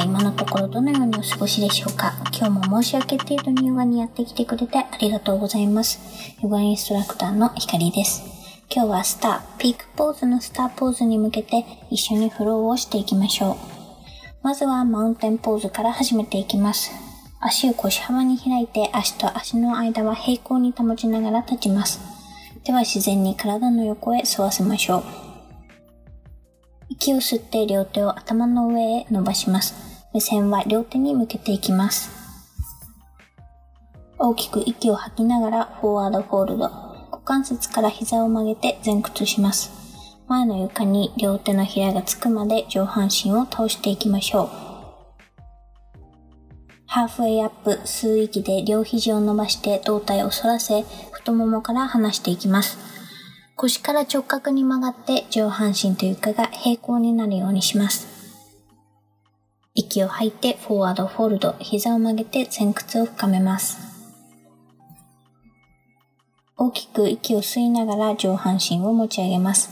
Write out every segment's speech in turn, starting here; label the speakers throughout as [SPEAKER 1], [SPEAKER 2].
[SPEAKER 1] は今のところどのようにお過ごしでしょうか？今日も申し訳程度にヨガにやってきてくれてありがとうございます。ヨガインストラクターのひかりです。今日はスター、ピークポーズのスターポーズに向けて一緒にフローをしていきましょう。まずはマウンテンポーズから始めていきます。足を腰幅に開いて足と足の間は平行に保ちながら立ちます。では自然に体の横へ沿わせましょう。息を吸って両手を頭の上へ伸ばします。目線は両手に向けていきます。大きく息を吐きながらフォワードフォールド。股関節から膝を曲げて前屈します。前の床に両手のひらがつくまで上半身を倒していきましょう。ハーフウェイアップ、吸う息で両肘を伸ばして胴体を反らせ、太ももから離していきます。腰から直角に曲がって上半身と床が平行になるようにします。息を吐いて Forward Fold、膝を曲げて前屈を深めます。大きく息を吸いながら上半身を持ち上げます。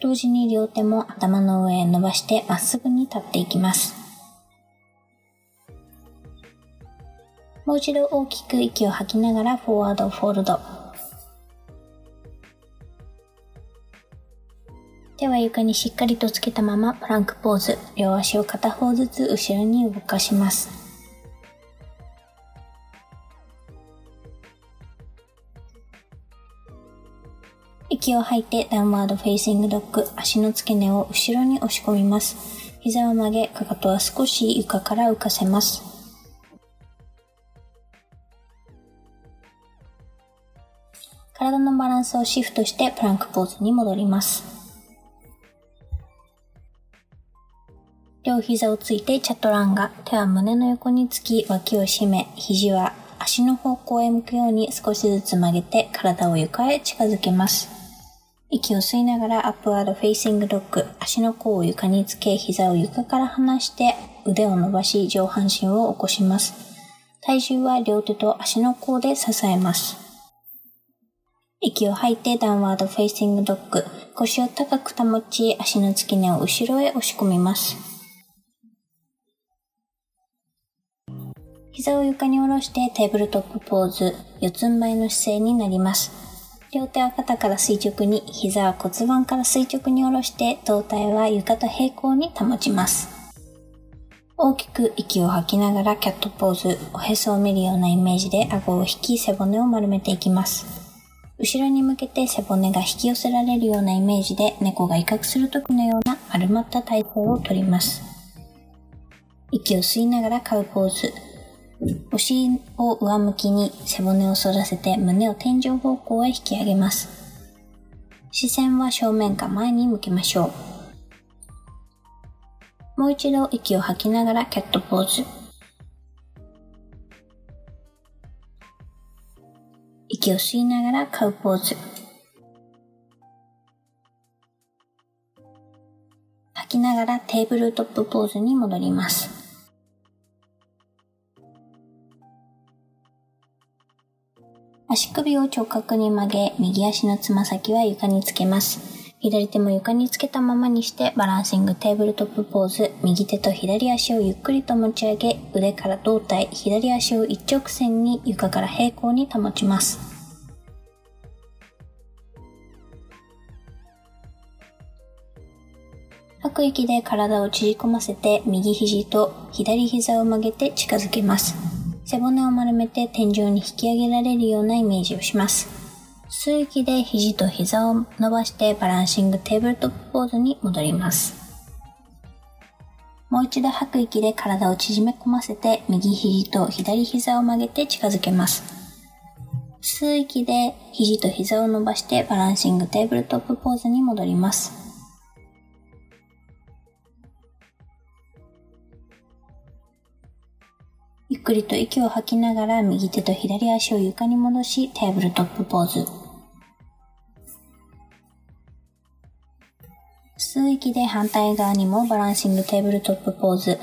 [SPEAKER 1] 同時に両手も頭の上へ伸ばしてまっすぐに立っていきます。もう一度大きく息を吐きながらフォワードフォールド、は床にしっかりとつけたまま Plank Pose。両足を片方ずつ後ろに動かします。息を吐いて Downward Facing Dog。足の付け根を後ろに押し込みます。膝を曲げ、かかとは少し床から浮かせます。体のバランスをシフトして Plank Pose に戻ります。膝をついてチャトランガ。手は胸の横につき脇を締め、肘は足の方向へ向くように少しずつ曲げて体を床へ近づけます。息を吸いながら Upward Facing Dog。足の甲を床につけ、膝を床から離して腕を伸ばし上半身を起こします。体重は両手と足の甲で支えます。息を吐いて Downward Facing Dog。腰を高く保ち、足の付け根を後ろへ押し込みます。膝を床に下ろして Table Top Pose、四つん這いの姿勢になります。両手は肩から垂直に、膝は骨盤から垂直に下ろして、胴体は床と平行に保ちます。大きく息を吐きながらキャットポーズ、おへそを見るようなイメージで顎を引き背骨を丸めていきます。後ろに向けて背骨が引き寄せられるようなイメージで猫が威嚇する時のような丸まった体勢をとります。息を吸いながらカウポーズ、お尻を上向きに背骨を反らせて胸を天井方向へ引き上げます。視線は正面か前に向けましょう。もう一度息を吐きながらキャットポーズ。息を吸いながらカウポーズ。吐きながらテーブルトップポーズに戻ります。足首を直角に曲げ、右足のつま先は床につけます。左手も床につけたままにしてバランシングテーブルトップポーズ。右手と左足をゆっくりと持ち上げ、腕から胴体、左足を一直線に床から平行に保ちます。吐く息で体を縮こませて右肘と左膝を曲げて近づけます。背骨を丸めて天井に引き上げられるようなイメージをします。吸う息で肘と膝を伸ばして Balancing Table Top Pose に戻ります。もう一度吐く息で体を縮め込ませて右肘と左膝を曲げて近づけます。吸う息で肘と膝を伸ばして Balancing Table Top Pose に戻ります。くりと息を吐きながら右手と左足を床に戻し Table Top Pose。吸う息で反対側にも Balancing Table Top Pose。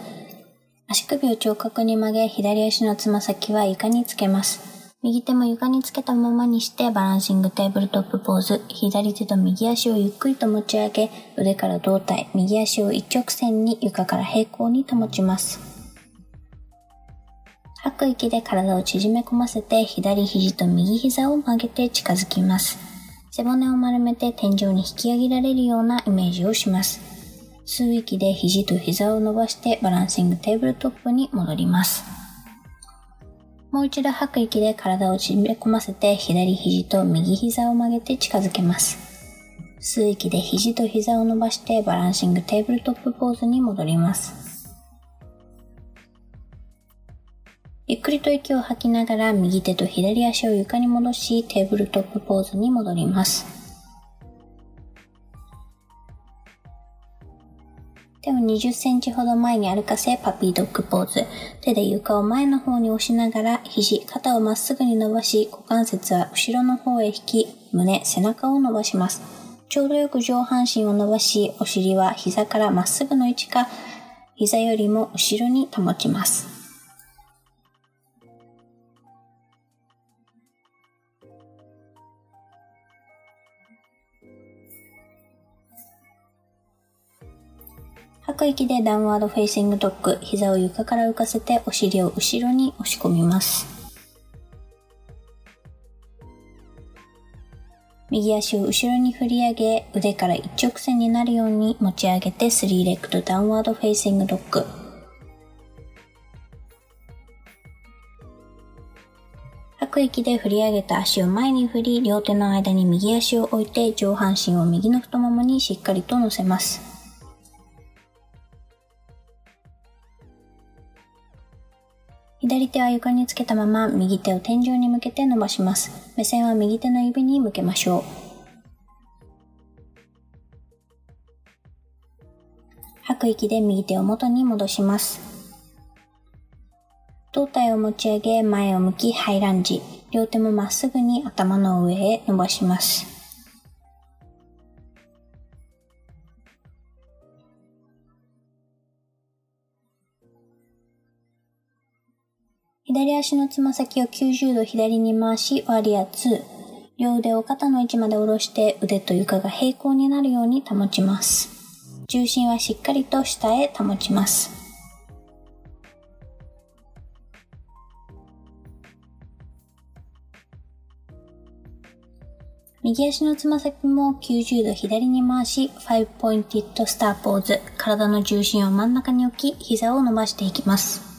[SPEAKER 1] 足首を直角に曲げ、左足のつま先は床につけます。右手も床につけたままにして Balancing Table Top Pose。左手と右足をゆっくりと持ち上げ、腕から胴体、右足を一直線に床から平行に保ちます。吐く息で体を縮め込ませて左肘と右膝を曲げて近づきます。背骨を丸めて天井に引き上げられるようなイメージをします。吸う息で肘と膝を伸ばして Balancing Table Top に戻ります。もう一度吐く息で体を縮め込ませて左肘と右膝を曲げて近づけます。吸う息で肘と膝を伸ばして Balancing Table Top Pose に戻ります。ゆっくりと息を吐きながら右手と左足を床に戻しテーブルトップポーズに戻ります。手を20センチほど前に歩かせパピードッグポーズ。手で床を前の方に押しながら肘、肩をまっすぐに伸ばし股関節は後ろの方へ引き、胸、背中を伸ばします。ちょうどよく上半身を伸ばし、お尻は膝からまっすぐの位置か、膝よりも後ろに保ちます。吐く息で Downward Facing Dog、膝を床から浮かせてお尻を後ろに押し込みます。右足を後ろに振り上げ、腕から一直線になるように持ち上げて3 Legged Downward Facing Dog。吐く息で振り上げた足を前に振り、両手の間に右足を置いて上半身を右の太ももにしっかりと乗せます。左手は床につけたまま右手を天井に向けて伸ばします。目線は右手の指に向けましょう。吐く息で右手を元に戻します。胴体を持ち上げ前を向きハイランジ。両手もまっすぐに頭の上へ伸ばします。左足のつま先を90度左に回し、ワリア2。両腕を肩の位置まで下ろして腕と床が平行になるように保ちます。重心はしっかりと下へ保ちます。右足のつま先も90度左に回し、5ポインティッドスターポーズ。体の重心を真ん中に置き、膝を伸ばしていきます。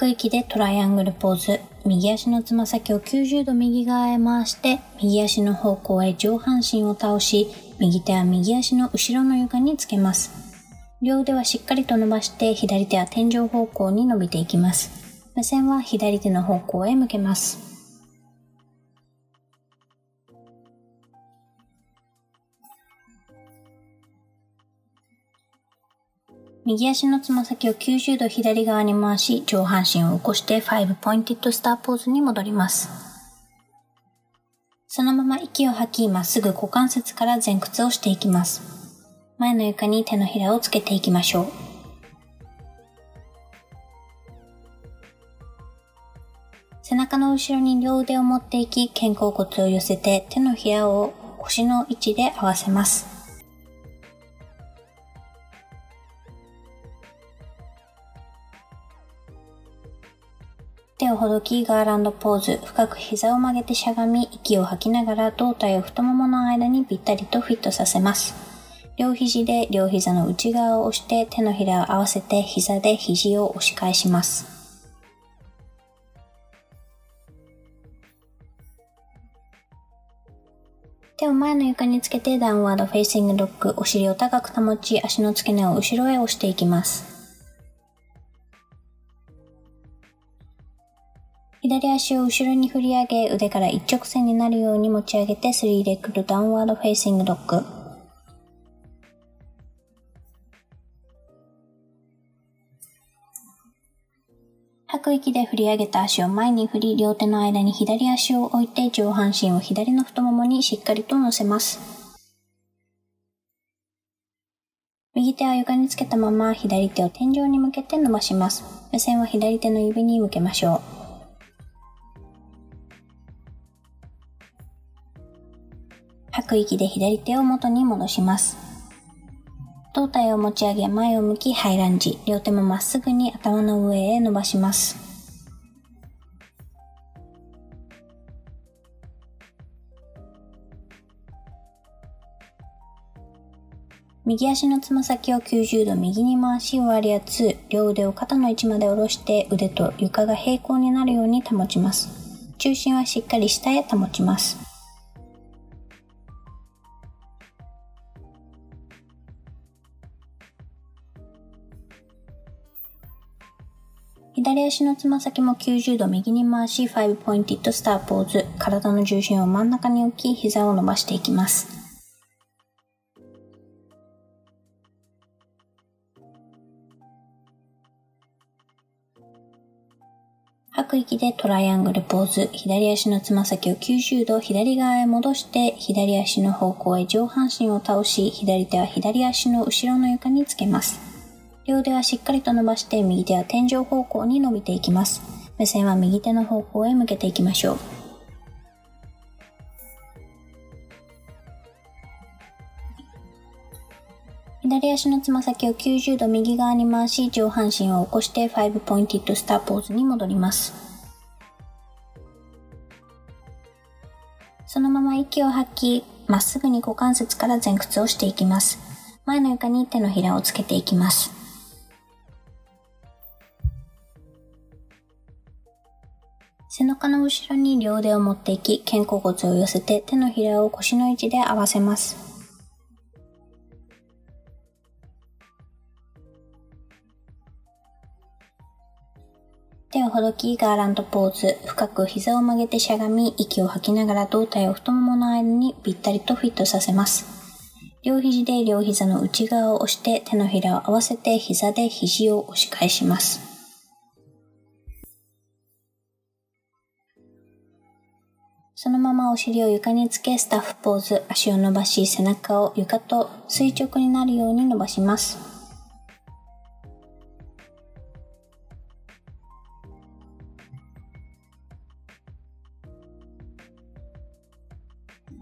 [SPEAKER 1] 吐く息でトライアングルポーズ。右足のつま先を90度右側へ回して、右足の方向へ上半身を倒し、右手は右足の後ろの床につけます。両腕はしっかりと伸ばして、左手は天井方向に伸びていきます。目線は左手の方向へ向けます。右足のつま先を90度左側に回し、上半身を起こして5ポインティッドスターポーズに戻ります。そのまま息を吐き、まっすぐ股関節から前屈をしていきます。前の床に手のひらをつけていきましょう。背中の後ろに両腕を持っていき、肩甲骨を寄せて手のひらを腰の位置で合わせます。ほどき Garland Pose、深く膝を曲げてしゃがみ、息を吐きながら胴体を太ももの間にぴったりとフィットさせます。両肘で両膝の内側を押して手のひらを合わせて膝で肘を押し返します。手を前の床につけて Downward Facing Dog、お尻を高く保ち、足の付け根を後ろへ押していきます。左足を後ろに振り上げ、腕から一直線になるように持ち上げて、3 Legged Downward Facing Dog。吐く息で振り上げた足を前に振り、両手の間に左足を置いて上半身を左の太ももにしっかりと乗せます。右手は床につけたまま左手を天井に向けて伸ばします。目線は左手の指に向けましょう。吐く息で左手を元に戻します。胴体を持ち上げ前を向きハイランジ。両手もまっすぐに頭の上へ伸ばします。右足のつま先を90度右に回しワリア2、両腕を肩の位置まで下ろして腕と床が平行になるように保ちます。中心はしっかり下へ保ちます。左足のつま先も90度右に回し、5ポインティッドスターポーズ。体の重心を真ん中に置き、膝を伸ばしていきます。吐く息でトライアングルポーズ。左足のつま先を90度左側へ戻して、左足の方向へ上半身を倒し、左手は左足の後ろの床につけます。両腕はしっかりと伸ばして右手は天井方向に伸びていきます。目線は右手の方向へ向けていきましょう。左足のつま先を90度右側に回し、上半身を起こして5ポインティッドスターポーズに戻ります。そのまま息を吐き、まっすぐに股関節から前屈をしていきます。前の床に手のひらをつけていきます。背中の後ろに両腕を持っていき、肩甲骨を寄せて手のひらを腰の位置で合わせます。手をほどき、ガーランドポーズ。深く膝を曲げてしゃがみ、息を吐きながら胴体を太ももの間にぴったりとフィットさせます。両肘で両膝の内側を押して手のひらを合わせて膝で肘を押し返します。そのままお尻を床につけスタッフポーズ、足を伸ばし背中を床と垂直になるように伸ばします。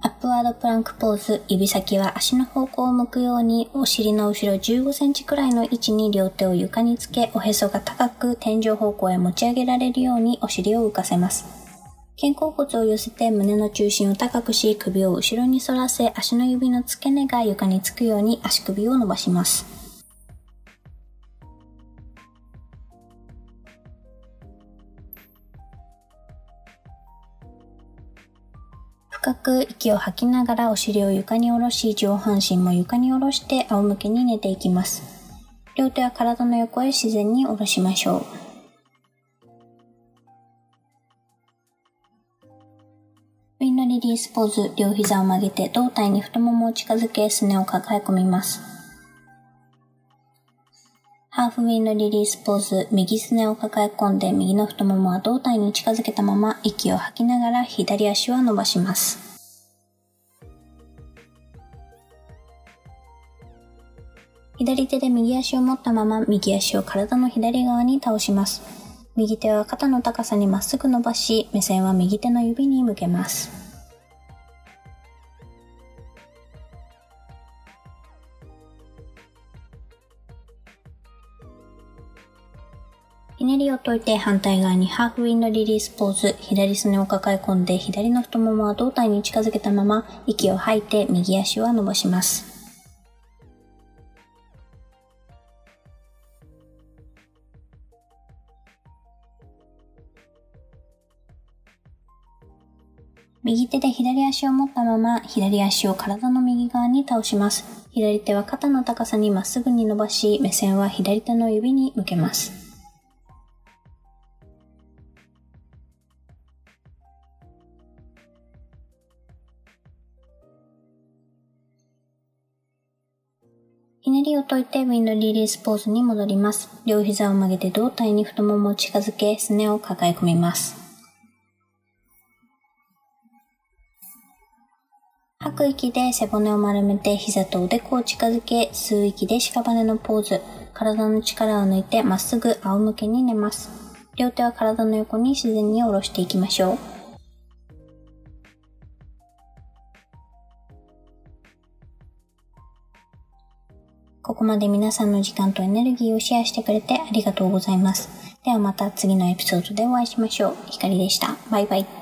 [SPEAKER 1] アップワードプランクポーズ、指先は足の方向を向くように、お尻の後ろ15センチくらいの位置に両手を床につけ、おへそが高く天井方向へ持ち上げられるようにお尻を浮かせます。肩甲骨を寄せて胸の中心を高くし、首を後ろに反らせ、足の指の付け根が床につくように足首を伸ばします。深く息を吐きながらお尻を床に下ろし、上半身も床に下ろして仰向けに寝ていきます。両手は体の横へ自然に下ろしましょう。スポーズ、両膝を曲げて胴体に太ももを近づけ、すねを抱え込みます。ハーフウィンドリリースポーズ、右すねを抱え込んで、右の太ももは胴体に近づけたまま、息を吐きながら左足は伸ばします。左手で右足を持ったまま、右足を体の左側に倒します。右手は肩の高さにまっすぐ伸ばし、目線は右手の指に向けます。ねりを解いて反対側にハーフウィンドリリースポーズ、左すねを抱え込んで左の太ももは胴体に近づけたまま息を吐いて右足は伸ばします。右手で左足を持ったまま、左足を体の右側に倒します。左手は肩の高さにまっすぐに伸ばし、目線は左手の指に向けます。ねりを解いてウィンドリリースポーズに戻ります。両膝を曲げて胴体に太ももを近づけ、すねを抱え込みます。吐く息で背骨を丸めて膝とおでこを近づけ、吸う息で屍のポーズ。体の力を抜いてまっすぐ仰向けに寝ます。両手は体の横に自然に下ろしていきましょう。まで皆さんの時間とエネルギーをシェアしてくれてありがとうございます。ではまた次のエピソードでお会いしましょう。ひかりでした。バイバイ。